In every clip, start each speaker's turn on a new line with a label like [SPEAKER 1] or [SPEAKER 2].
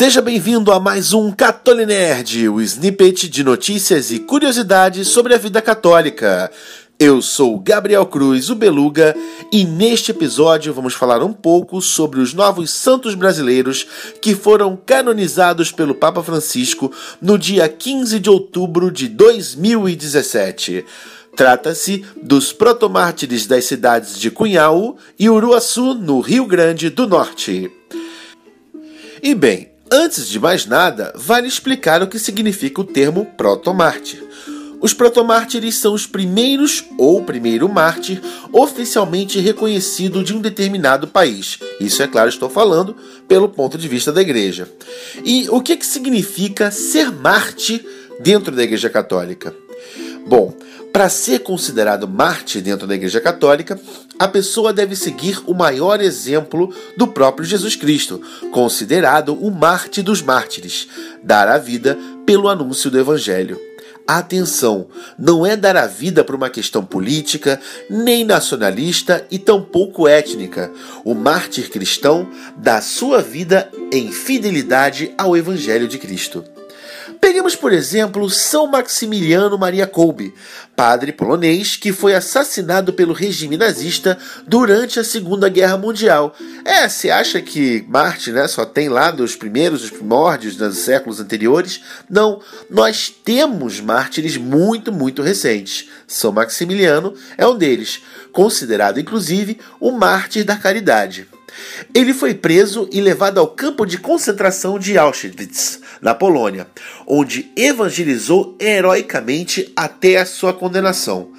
[SPEAKER 1] Seja bem-vindo a mais um Catolinerd, o snippet de notícias e curiosidades sobre a vida católica. Eu sou Gabriel Cruz, o Beluga, e neste episódio vamos falar um pouco sobre os novos santos brasileiros que foram canonizados pelo Papa Francisco no dia 15 de outubro de 2017. Trata-se dos protomártires das cidades de Cunhal e Uruaçu, no Rio Grande do Norte. E bem, Antes de mais nada, vale explicar o que significa o termo protomártir. Os protomártires são os primeiros ou primeiro mártir oficialmente reconhecido de um determinado país. Isso, é claro, estou falando pelo ponto de vista da igreja. E o que, que significa ser mártir dentro da igreja católica? Bom, para ser considerado mártir dentro da Igreja Católica, a pessoa deve seguir o maior exemplo do próprio Jesus Cristo, considerado o mártir dos mártires, dar a vida pelo anúncio do Evangelho. Atenção, não é dar a vida por uma questão política, nem nacionalista e tampouco étnica. O mártir cristão dá sua vida em fidelidade ao Evangelho de Cristo. Peguemos, por exemplo, São Maximiliano Maria Kolbe, padre polonês que foi assassinado pelo regime nazista durante a Segunda Guerra Mundial. É, você acha que Marte né, só tem lá dos primeiros, os primórdios dos séculos anteriores? Não, nós temos mártires muito, muito recentes. São Maximiliano é um deles, considerado inclusive o mártir da caridade. Ele foi preso e levado ao campo de concentração de Auschwitz, na Polônia, onde evangelizou heroicamente até a sua condenação.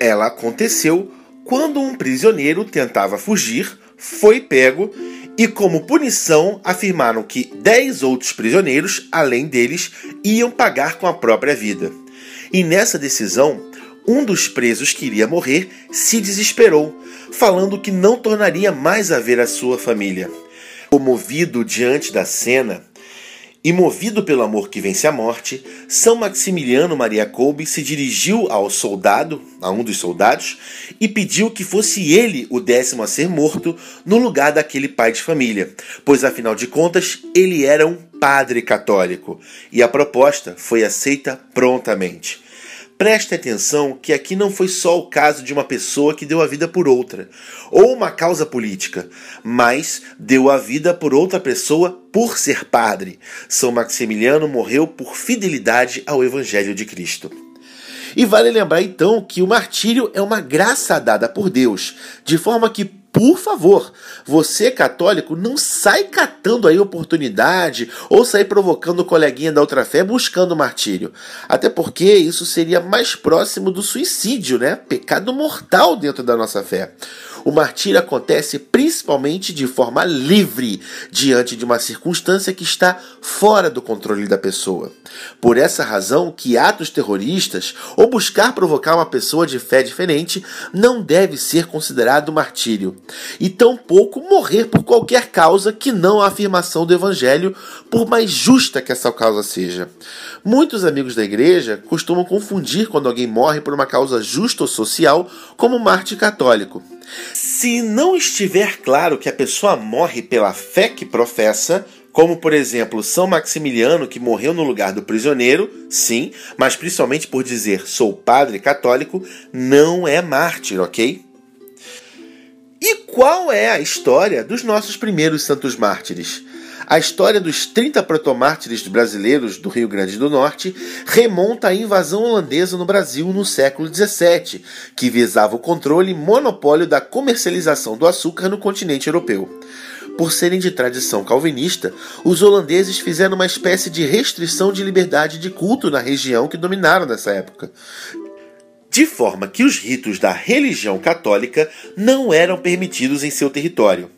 [SPEAKER 1] Ela aconteceu quando um prisioneiro tentava fugir, foi pego e, como punição, afirmaram que dez outros prisioneiros, além deles, iam pagar com a própria vida. E nessa decisão, um dos presos que iria morrer se desesperou, falando que não tornaria mais a ver a sua família. Comovido diante da cena e movido pelo amor que vence a morte, São Maximiliano Maria Kolbe se dirigiu ao soldado, a um dos soldados, e pediu que fosse ele o décimo a ser morto no lugar daquele pai de família, pois afinal de contas ele era um padre católico, e a proposta foi aceita prontamente. Preste atenção que aqui não foi só o caso de uma pessoa que deu a vida por outra, ou uma causa política, mas deu a vida por outra pessoa por ser padre. São Maximiliano morreu por fidelidade ao Evangelho de Cristo. E vale lembrar então que o martírio é uma graça dada por Deus, de forma que por favor, você católico não sai catando aí oportunidade ou sai provocando o coleguinha da outra fé buscando martírio. Até porque isso seria mais próximo do suicídio, né? Pecado mortal dentro da nossa fé. O martírio acontece principalmente de forma livre, diante de uma circunstância que está fora do controle da pessoa. Por essa razão que atos terroristas ou buscar provocar uma pessoa de fé diferente não deve ser considerado martírio, e tampouco morrer por qualquer causa que não a afirmação do evangelho, por mais justa que essa causa seja. Muitos amigos da igreja costumam confundir quando alguém morre por uma causa justa ou social como mártir católico. Se não estiver claro que a pessoa morre pela fé que professa, como por exemplo São Maximiliano, que morreu no lugar do prisioneiro, sim, mas principalmente por dizer sou padre católico, não é mártir, ok? E qual é a história dos nossos primeiros santos mártires? A história dos 30 protomártires brasileiros do Rio Grande do Norte remonta à invasão holandesa no Brasil no século XVII, que visava o controle e monopólio da comercialização do açúcar no continente europeu. Por serem de tradição calvinista, os holandeses fizeram uma espécie de restrição de liberdade de culto na região que dominaram nessa época. De forma que os ritos da religião católica não eram permitidos em seu território.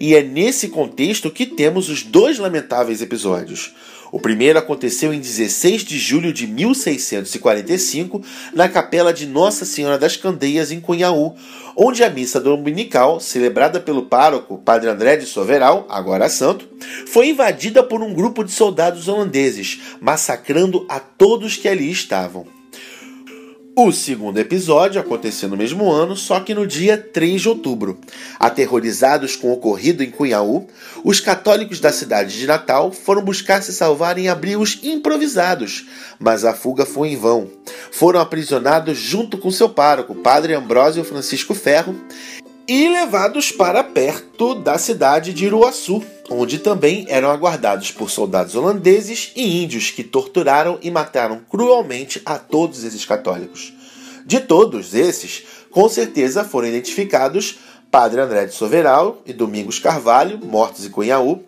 [SPEAKER 1] E é nesse contexto que temos os dois lamentáveis episódios. O primeiro aconteceu em 16 de julho de 1645, na capela de Nossa Senhora das Candeias, em Cunhaú, onde a missa dominical, celebrada pelo pároco Padre André de Soveral, agora santo, foi invadida por um grupo de soldados holandeses, massacrando a todos que ali estavam. O segundo episódio aconteceu no mesmo ano, só que no dia 3 de outubro. Aterrorizados com o ocorrido em Cunhaú, os católicos da cidade de Natal foram buscar se salvar em abrigos improvisados, mas a fuga foi em vão. Foram aprisionados junto com seu pároco, Padre Ambrósio Francisco Ferro, e levados para perto da cidade de Iruaçu, onde também eram aguardados por soldados holandeses e índios que torturaram e mataram cruelmente a todos esses católicos. De todos esses, com certeza foram identificados Padre André de Soveral e Domingos Carvalho, mortos em Cunhaú,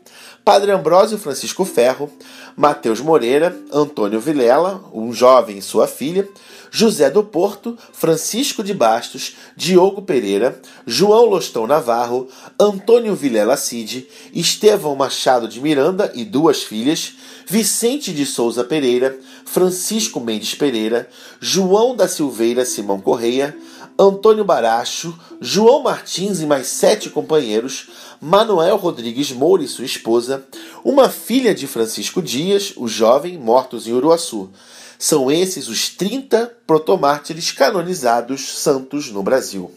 [SPEAKER 1] Padre Ambrósio Francisco Ferro, Mateus Moreira, Antônio Vilela, um jovem e sua filha, José do Porto, Francisco de Bastos, Diogo Pereira, João Lostão Navarro, Antônio Vilela Cid, Estevão Machado de Miranda e duas filhas, Vicente de Souza Pereira, Francisco Mendes Pereira, João da Silveira Simão Correia, Antônio Baracho, João Martins e mais sete companheiros, Manuel Rodrigues Moura e sua esposa, uma filha de Francisco Dias, o jovem, mortos em Uruaçu. São esses os 30 protomártires canonizados santos no Brasil.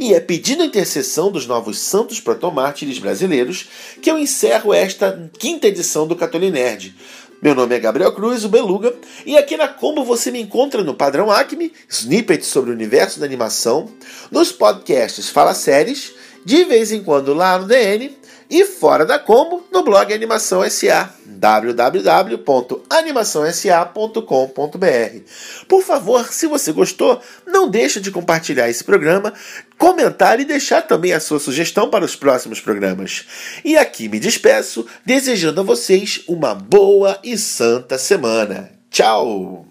[SPEAKER 1] E é pedindo a intercessão dos novos santos protomártires brasileiros que eu encerro esta quinta edição do Catolinerd. Meu nome é Gabriel Cruz, o Beluga, e aqui na Combo você me encontra no Padrão Acme, snippets sobre o universo da animação, nos podcasts Fala Séries, de vez em quando lá no DN e fora da Combo no blog Animação SA www.animaçãosa.com.br. Por favor, se você gostou, não deixe de compartilhar esse programa, comentar e deixar também a sua sugestão para os próximos programas. E aqui me despeço, desejando a vocês uma boa e santa semana. Tchau!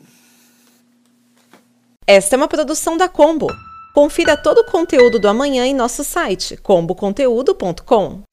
[SPEAKER 2] Esta é uma produção da Combo. Confira todo o conteúdo do amanhã em nosso site comboconteúdo.com.